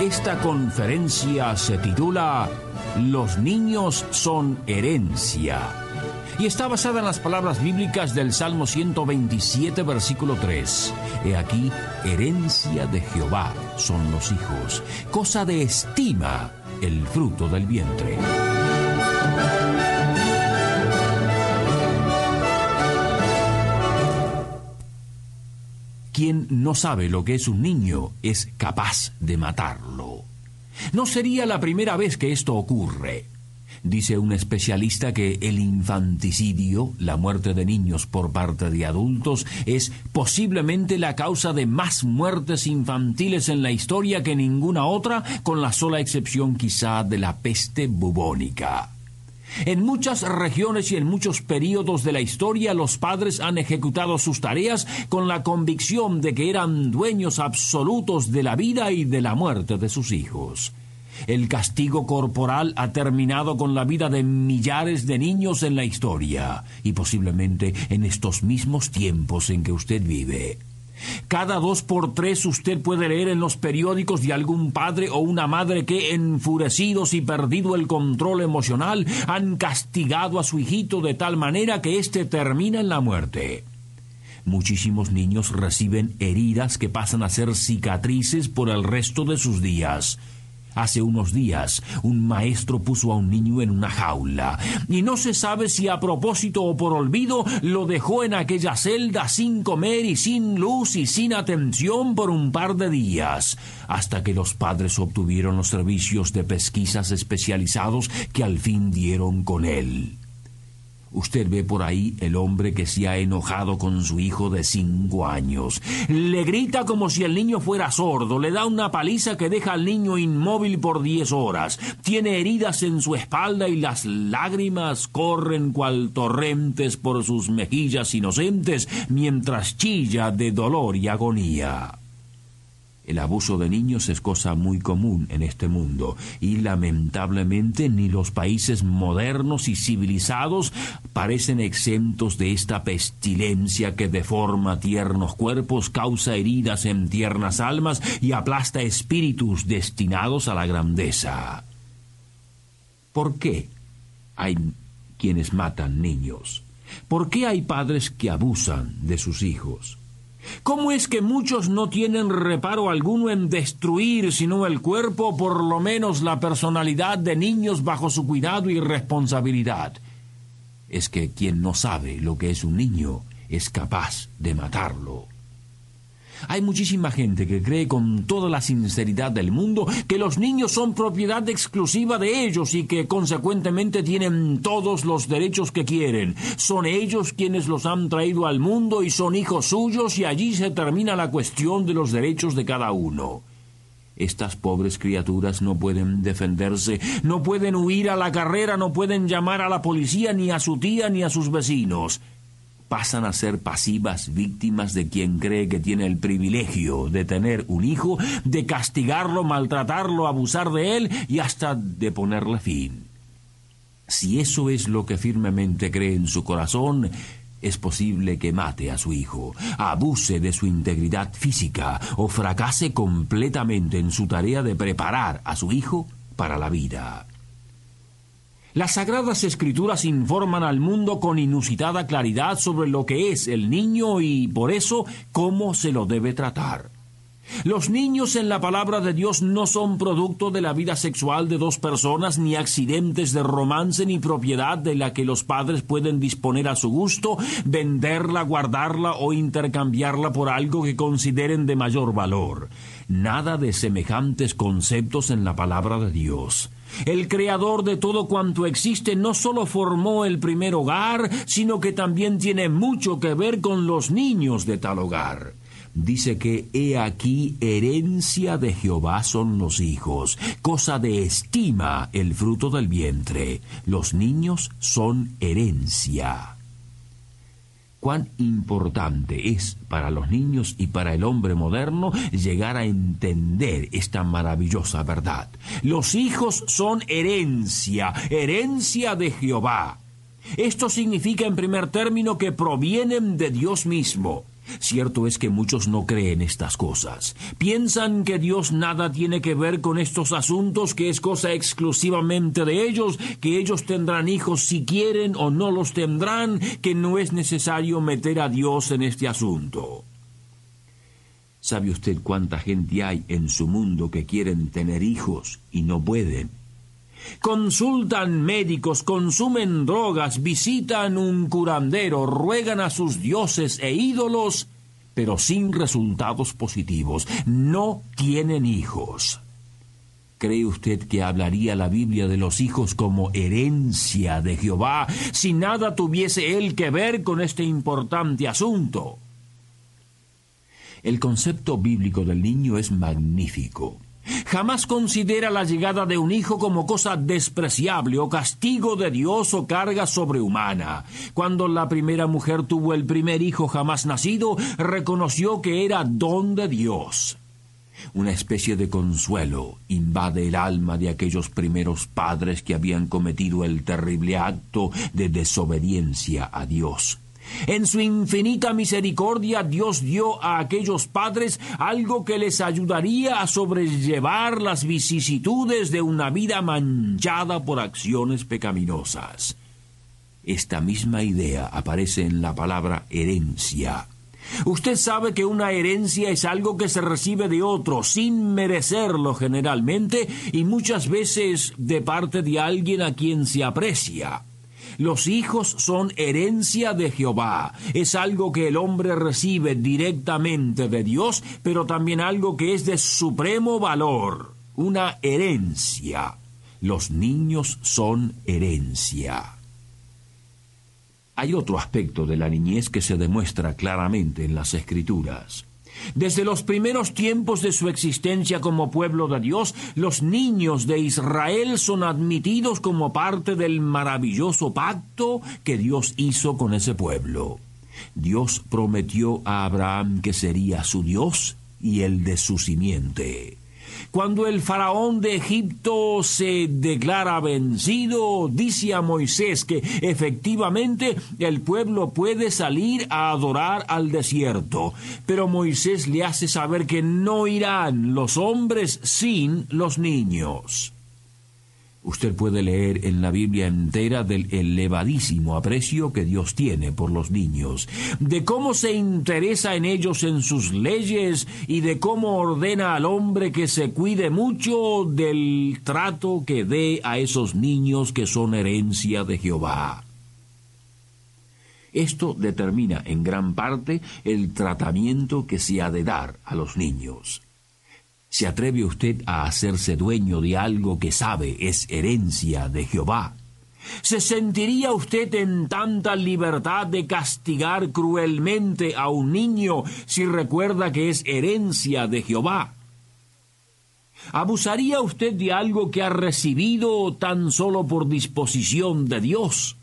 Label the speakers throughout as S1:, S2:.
S1: Esta conferencia se titula Los niños son herencia y está basada en las palabras bíblicas del Salmo 127, versículo 3. He aquí, herencia de Jehová son los hijos, cosa de estima el fruto del vientre. Quien no sabe lo que es un niño es capaz de matarlo. No sería la primera vez que esto ocurre. Dice un especialista que el infanticidio, la muerte de niños por parte de adultos, es posiblemente la causa de más muertes infantiles en la historia que ninguna otra, con la sola excepción quizá de la peste bubónica. En muchas regiones y en muchos periodos de la historia los padres han ejecutado sus tareas con la convicción de que eran dueños absolutos de la vida y de la muerte de sus hijos. El castigo corporal ha terminado con la vida de millares de niños en la historia y posiblemente en estos mismos tiempos en que usted vive. Cada dos por tres usted puede leer en los periódicos de algún padre o una madre que, enfurecidos y perdido el control emocional, han castigado a su hijito de tal manera que éste termina en la muerte. Muchísimos niños reciben heridas que pasan a ser cicatrices por el resto de sus días. Hace unos días, un maestro puso a un niño en una jaula, y no se sabe si a propósito o por olvido lo dejó en aquella celda sin comer y sin luz y sin atención por un par de días, hasta que los padres obtuvieron los servicios de pesquisas especializados que al fin dieron con él. Usted ve por ahí el hombre que se ha enojado con su hijo de cinco años. Le grita como si el niño fuera sordo, le da una paliza que deja al niño inmóvil por diez horas. Tiene heridas en su espalda y las lágrimas corren cual torrentes por sus mejillas inocentes mientras chilla de dolor y agonía. El abuso de niños es cosa muy común en este mundo y lamentablemente ni los países modernos y civilizados parecen exentos de esta pestilencia que deforma tiernos cuerpos, causa heridas en tiernas almas y aplasta espíritus destinados a la grandeza. ¿Por qué hay quienes matan niños? ¿Por qué hay padres que abusan de sus hijos? ¿Cómo es que muchos no tienen reparo alguno en destruir, sino el cuerpo, por lo menos la personalidad de niños bajo su cuidado y responsabilidad? Es que quien no sabe lo que es un niño es capaz de matarlo. Hay muchísima gente que cree con toda la sinceridad del mundo que los niños son propiedad exclusiva de ellos y que consecuentemente tienen todos los derechos que quieren. Son ellos quienes los han traído al mundo y son hijos suyos y allí se termina la cuestión de los derechos de cada uno. Estas pobres criaturas no pueden defenderse, no pueden huir a la carrera, no pueden llamar a la policía ni a su tía ni a sus vecinos pasan a ser pasivas víctimas de quien cree que tiene el privilegio de tener un hijo, de castigarlo, maltratarlo, abusar de él y hasta de ponerle fin. Si eso es lo que firmemente cree en su corazón, es posible que mate a su hijo, abuse de su integridad física o fracase completamente en su tarea de preparar a su hijo para la vida. Las sagradas escrituras informan al mundo con inusitada claridad sobre lo que es el niño y, por eso, cómo se lo debe tratar. Los niños en la palabra de Dios no son producto de la vida sexual de dos personas, ni accidentes de romance, ni propiedad de la que los padres pueden disponer a su gusto, venderla, guardarla o intercambiarla por algo que consideren de mayor valor. Nada de semejantes conceptos en la palabra de Dios. El creador de todo cuanto existe no solo formó el primer hogar, sino que también tiene mucho que ver con los niños de tal hogar. dice que he aquí herencia de Jehová son los hijos, cosa de estima el fruto del vientre, los niños son herencia. Cuán importante es para los niños y para el hombre moderno llegar a entender esta maravillosa verdad. Los hijos son herencia, herencia de Jehová. Esto significa en primer término que provienen de Dios mismo. Cierto es que muchos no creen estas cosas. Piensan que Dios nada tiene que ver con estos asuntos, que es cosa exclusivamente de ellos, que ellos tendrán hijos si quieren o no los tendrán, que no es necesario meter a Dios en este asunto. ¿Sabe usted cuánta gente hay en su mundo que quieren tener hijos y no pueden? Consultan médicos, consumen drogas, visitan un curandero, ruegan a sus dioses e ídolos, pero sin resultados positivos. No tienen hijos. ¿Cree usted que hablaría la Biblia de los hijos como herencia de Jehová si nada tuviese él que ver con este importante asunto? El concepto bíblico del niño es magnífico. Jamás considera la llegada de un hijo como cosa despreciable o castigo de Dios o carga sobrehumana. Cuando la primera mujer tuvo el primer hijo jamás nacido, reconoció que era don de Dios. Una especie de consuelo invade el alma de aquellos primeros padres que habían cometido el terrible acto de desobediencia a Dios. En su infinita misericordia Dios dio a aquellos padres algo que les ayudaría a sobrellevar las vicisitudes de una vida manchada por acciones pecaminosas. Esta misma idea aparece en la palabra herencia. Usted sabe que una herencia es algo que se recibe de otro sin merecerlo generalmente y muchas veces de parte de alguien a quien se aprecia. Los hijos son herencia de Jehová. Es algo que el hombre recibe directamente de Dios, pero también algo que es de supremo valor. Una herencia. Los niños son herencia. Hay otro aspecto de la niñez que se demuestra claramente en las escrituras. Desde los primeros tiempos de su existencia como pueblo de Dios, los niños de Israel son admitidos como parte del maravilloso pacto que Dios hizo con ese pueblo. Dios prometió a Abraham que sería su Dios y el de su simiente. Cuando el faraón de Egipto se declara vencido, dice a Moisés que efectivamente el pueblo puede salir a adorar al desierto, pero Moisés le hace saber que no irán los hombres sin los niños. Usted puede leer en la Biblia entera del elevadísimo aprecio que Dios tiene por los niños, de cómo se interesa en ellos en sus leyes y de cómo ordena al hombre que se cuide mucho del trato que dé a esos niños que son herencia de Jehová. Esto determina en gran parte el tratamiento que se ha de dar a los niños. ¿Se atreve usted a hacerse dueño de algo que sabe es herencia de Jehová? ¿Se sentiría usted en tanta libertad de castigar cruelmente a un niño si recuerda que es herencia de Jehová? ¿Abusaría usted de algo que ha recibido tan solo por disposición de Dios?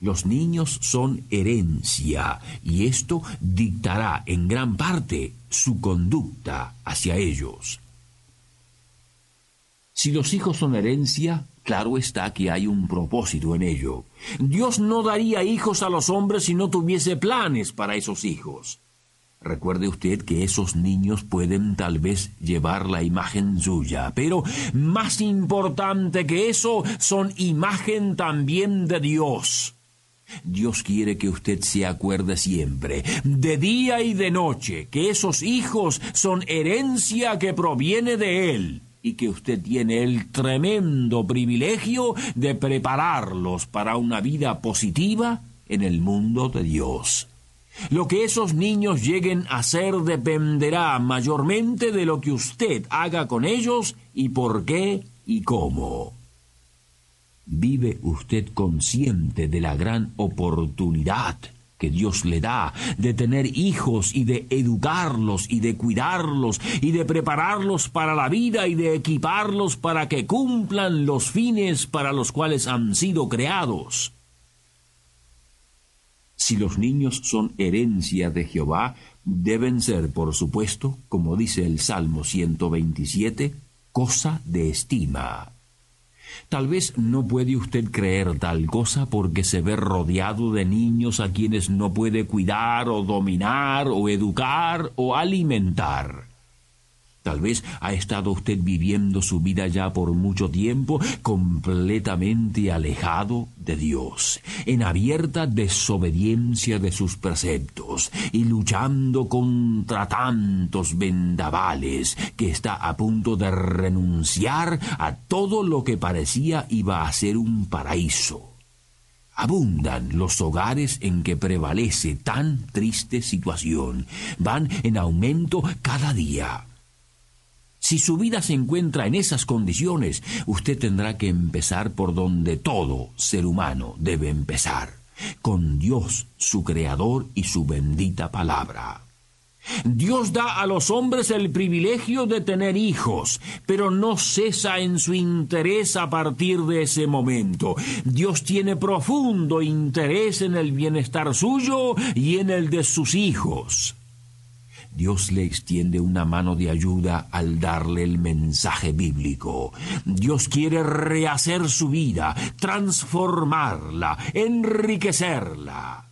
S1: Los niños son herencia y esto dictará en gran parte su conducta hacia ellos. Si los hijos son herencia, claro está que hay un propósito en ello. Dios no daría hijos a los hombres si no tuviese planes para esos hijos. Recuerde usted que esos niños pueden tal vez llevar la imagen suya, pero más importante que eso son imagen también de Dios. Dios quiere que usted se acuerde siempre, de día y de noche, que esos hijos son herencia que proviene de Él y que usted tiene el tremendo privilegio de prepararlos para una vida positiva en el mundo de Dios. Lo que esos niños lleguen a ser dependerá mayormente de lo que usted haga con ellos y por qué y cómo. ¿Vive usted consciente de la gran oportunidad que Dios le da, de tener hijos y de educarlos y de cuidarlos y de prepararlos para la vida y de equiparlos para que cumplan los fines para los cuales han sido creados. Si los niños son herencia de Jehová, deben ser, por supuesto, como dice el Salmo 127, cosa de estima. Tal vez no puede usted creer tal cosa porque se ve rodeado de niños a quienes no puede cuidar o dominar o educar o alimentar. Tal vez ha estado usted viviendo su vida ya por mucho tiempo completamente alejado de Dios, en abierta desobediencia de sus preceptos y luchando contra tantos vendavales que está a punto de renunciar a todo lo que parecía iba a ser un paraíso. Abundan los hogares en que prevalece tan triste situación. Van en aumento cada día. Si su vida se encuentra en esas condiciones, usted tendrá que empezar por donde todo ser humano debe empezar, con Dios, su Creador y su bendita palabra. Dios da a los hombres el privilegio de tener hijos, pero no cesa en su interés a partir de ese momento. Dios tiene profundo interés en el bienestar suyo y en el de sus hijos. Dios le extiende una mano de ayuda al darle el mensaje bíblico. Dios quiere rehacer su vida, transformarla, enriquecerla.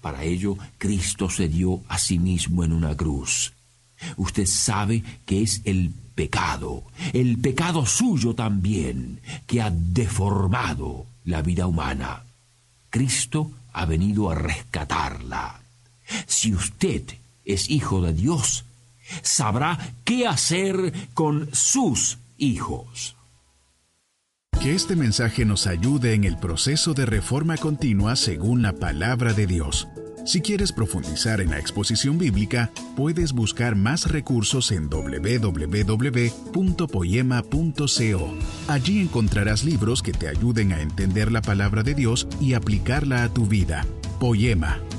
S1: Para ello, Cristo se dio a sí mismo en una cruz. Usted sabe que es el pecado, el pecado suyo también, que ha deformado la vida humana. Cristo ha venido a rescatarla. Si usted es hijo de Dios, sabrá qué hacer con sus hijos.
S2: Que este mensaje nos ayude en el proceso de reforma continua según la palabra de Dios. Si quieres profundizar en la exposición bíblica, puedes buscar más recursos en www.poema.co. Allí encontrarás libros que te ayuden a entender la palabra de Dios y aplicarla a tu vida. Poema,